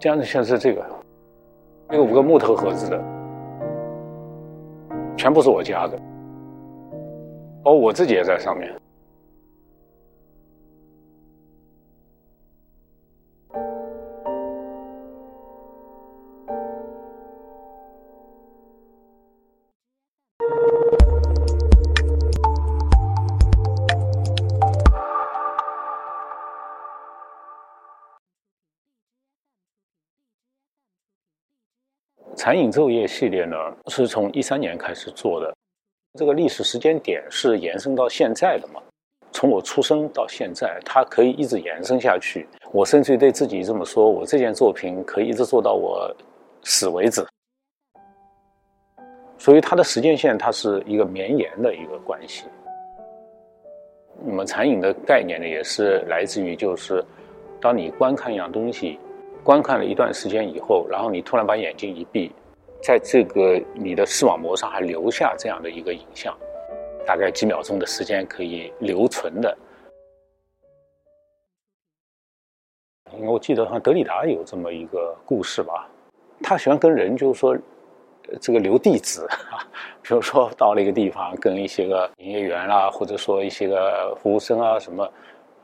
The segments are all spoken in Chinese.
这样子像是这个，那个五个木头盒子的，全部是我家的，包括我自己也在上面。残影昼夜系列呢，是从一三年开始做的，这个历史时间点是延伸到现在的嘛？从我出生到现在，它可以一直延伸下去。我甚至于对自己这么说：，我这件作品可以一直做到我死为止。所以它的时间线，它是一个绵延的一个关系。那么残影的概念呢，也是来自于，就是当你观看一样东西。观看了一段时间以后，然后你突然把眼睛一闭，在这个你的视网膜上还留下这样的一个影像，大概几秒钟的时间可以留存的。因为我记得好像德里达有这么一个故事吧，他喜欢跟人就是说，这个留地址，比如说到了一个地方，跟一些个营业员啦，或者说一些个服务生啊什么，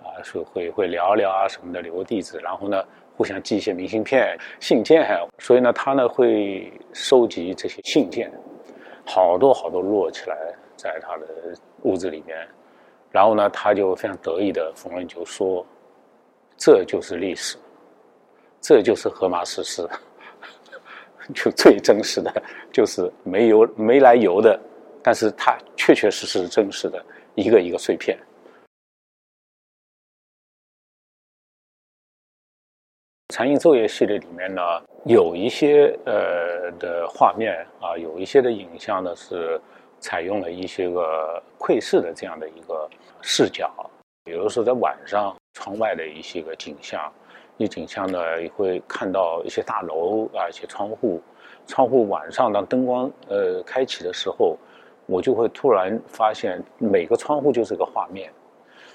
啊说会会聊聊啊什么的，留个地址，然后呢。互相寄一些明信片、信件，所以呢，他呢会收集这些信件，好多好多摞起来在他的屋子里面，然后呢，他就非常得意的逢人就说：“这就是历史，这就是荷马史诗，就最真实的，就是没有没来由的，但是它确确实实真实的一个一个碎片。”残影昼夜系列里面呢，有一些呃的画面啊，有一些的影像呢是采用了一些个窥视的这样的一个视角，比如说在晚上窗外的一些个景象，一景象呢会看到一些大楼啊，一些窗户，窗户晚上当灯光呃开启的时候，我就会突然发现每个窗户就是个画面，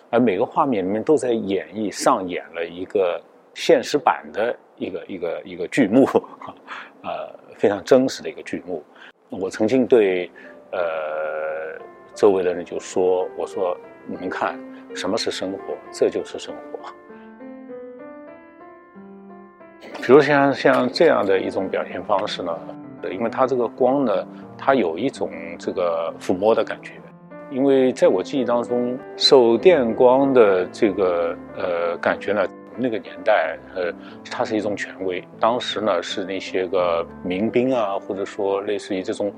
而每个画面里面都在演绎上演了一个。现实版的一个一个一个剧目，呃，非常真实的一个剧目。我曾经对呃周围的人就说：“我说你们看，什么是生活？这就是生活。比如像像这样的一种表现方式呢，因为它这个光呢，它有一种这个抚摸的感觉。因为在我记忆当中，手电光的这个呃感觉呢。”那个年代，呃，它是一种权威。当时呢，是那些个民兵啊，或者说类似于这种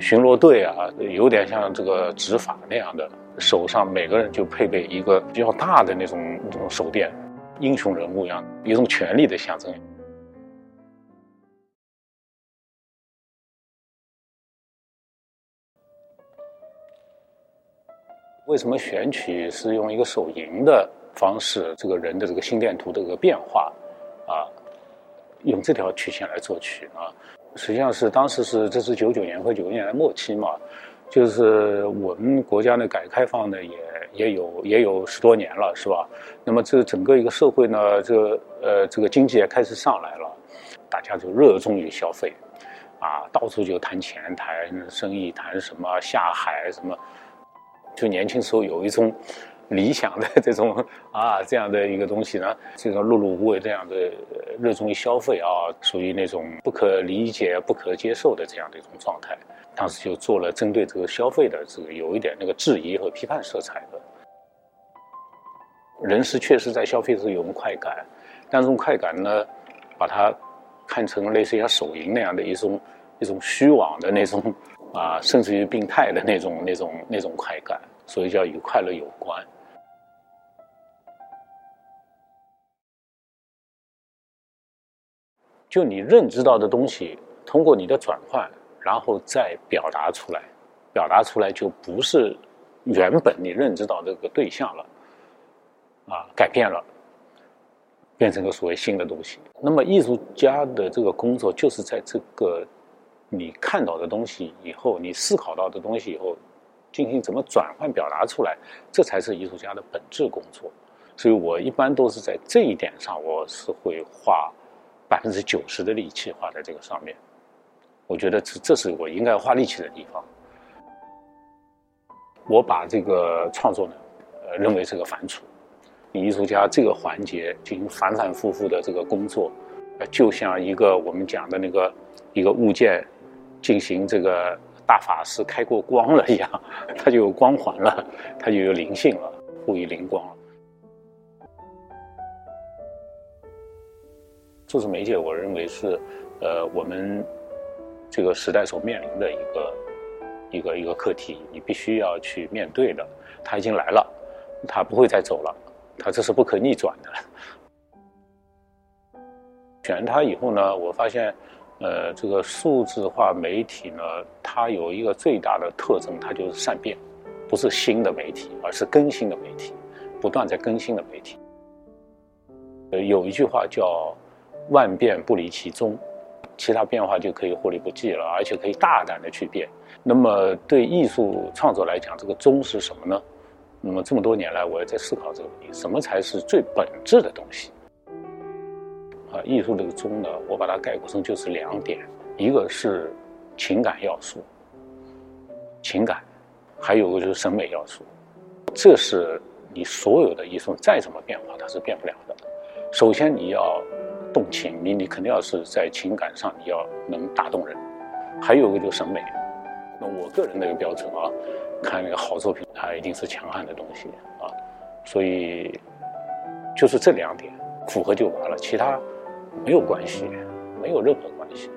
巡逻队啊，有点像这个执法那样的，手上每个人就配备一个比较大的那种那种手电，英雄人物一样，一种权力的象征。为什么选取是用一个手银的？方式，这个人的这个心电图的这个变化，啊，用这条曲线来作曲啊，实际上是当时是这是九九年和九零年的末期嘛，就是我们国家的改革开放呢也也有也有十多年了，是吧？那么这整个一个社会呢，这呃这个经济也开始上来了，大家就热衷于消费，啊，到处就谈钱、谈生意、谈什么下海什么，就年轻时候有一种。理想的这种啊，这样的一个东西呢，这种碌碌无为这样的热衷于消费啊，属于那种不可理解、不可接受的这样的一种状态。当时就做了针对这个消费的这个有一点那个质疑和批判色彩的。人是确实在消费的时有种快感，但这种快感呢，把它看成类似于像手淫那样的一种一种虚妄的那种啊，甚至于病态的那种那种那种快感，所以叫与快乐有关。就你认知到的东西，通过你的转换，然后再表达出来，表达出来就不是原本你认知到这个对象了，啊，改变了，变成个所谓新的东西。那么艺术家的这个工作，就是在这个你看到的东西以后，你思考到的东西以后，进行怎么转换表达出来，这才是艺术家的本质工作。所以我一般都是在这一点上，我是会画。百分之九十的力气花在这个上面。我觉得这这是我应该花力气的地方。我把这个创作呢，呃，认为是个反刍。艺术家这个环节进行反反复复的这个工作，就像一个我们讲的那个一个物件进行这个大法师开过光了一样，它就有光环了，它就有灵性了，赋予灵光了。数字媒介，我认为是，呃，我们这个时代所面临的一个一个一个课题，你必须要去面对的。它已经来了，它不会再走了，它这是不可逆转的。选它以后呢，我发现，呃，这个数字化媒体呢，它有一个最大的特征，它就是善变，不是新的媒体，而是更新的媒体，不断在更新的媒体。呃，有一句话叫。万变不离其宗，其他变化就可以忽略不计了，而且可以大胆的去变。那么对艺术创作来讲，这个宗是什么呢？那么这么多年来，我也在思考这个问题：什么才是最本质的东西？啊，艺术这个宗呢，我把它概括成就是两点：一个是情感要素，情感；还有个就是审美要素。这是你所有的艺术再怎么变化，它是变不了的。首先你要。动情，你你肯定要是在情感上你要能打动人，还有一个就是审美。那我个人的一个标准啊，看那个好作品，它一定是强悍的东西啊。所以就是这两点符合就完了，其他没有关系，没有任何关系。